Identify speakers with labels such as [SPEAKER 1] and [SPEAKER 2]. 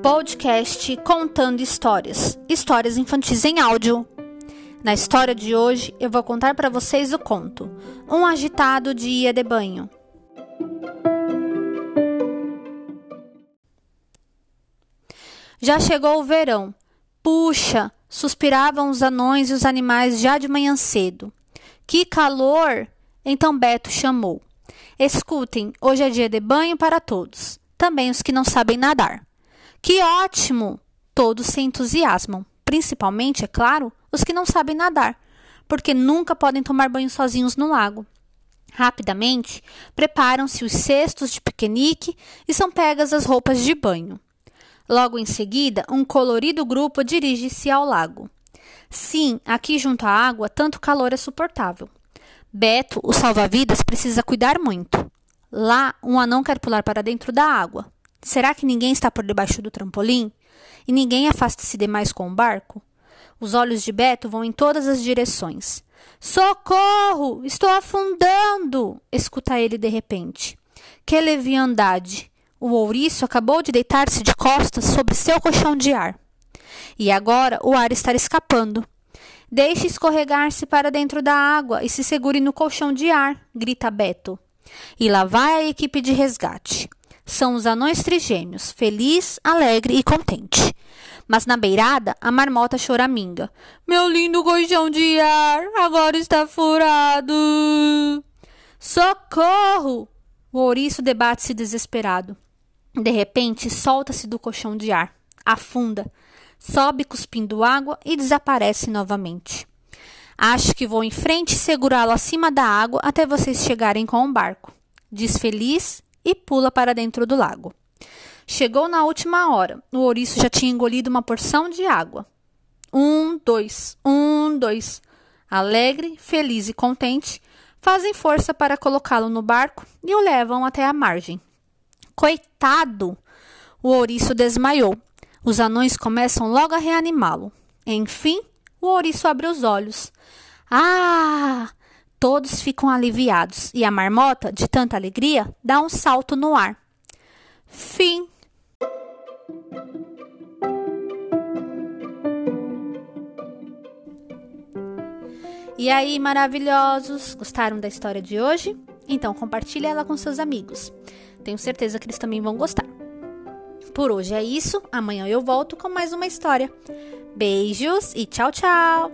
[SPEAKER 1] Podcast Contando Histórias. Histórias infantis em áudio. Na história de hoje, eu vou contar para vocês o conto Um agitado dia de banho. Já chegou o verão. Puxa, suspiravam os anões e os animais já de manhã cedo. Que calor! Então Beto chamou. Escutem, hoje é dia de banho para todos, também os que não sabem nadar. Que ótimo! Todos se entusiasmam, principalmente, é claro, os que não sabem nadar, porque nunca podem tomar banho sozinhos no lago. Rapidamente, preparam-se os cestos de piquenique e são pegas as roupas de banho. Logo em seguida, um colorido grupo dirige-se ao lago. Sim, aqui junto à água, tanto calor é suportável. Beto, o salva-vidas, precisa cuidar muito. Lá, um anão quer pular para dentro da água. Será que ninguém está por debaixo do trampolim? E ninguém afasta-se demais com o barco? Os olhos de Beto vão em todas as direções. Socorro! Estou afundando! escuta ele de repente. Que leviandade! O ouriço acabou de deitar-se de costas sobre seu colchão de ar. E agora o ar está escapando. Deixe escorregar-se para dentro da água e se segure no colchão de ar, grita Beto. E lá vai a equipe de resgate. São os anões trigêmeos, feliz, alegre e contente. Mas na beirada, a marmota choraminga. Meu lindo colchão de ar agora está furado. Socorro! O ouriço debate-se desesperado. De repente, solta-se do colchão de ar, afunda, sobe cuspindo água e desaparece novamente. Acho que vou em frente e segurá-lo acima da água até vocês chegarem com o barco, diz feliz e pula para dentro do lago. Chegou na última hora. O ouriço já tinha engolido uma porção de água. Um, dois, um, dois. Alegre, feliz e contente, fazem força para colocá-lo no barco e o levam até a margem. Coitado! O ouriço desmaiou. Os anões começam logo a reanimá-lo. Enfim, o ouriço abre os olhos. Ah! Todos ficam aliviados e a marmota, de tanta alegria, dá um salto no ar. Fim. E aí, maravilhosos, gostaram da história de hoje? Então compartilhe ela com seus amigos. Tenho certeza que eles também vão gostar. Por hoje é isso. Amanhã eu volto com mais uma história. Beijos e tchau, tchau!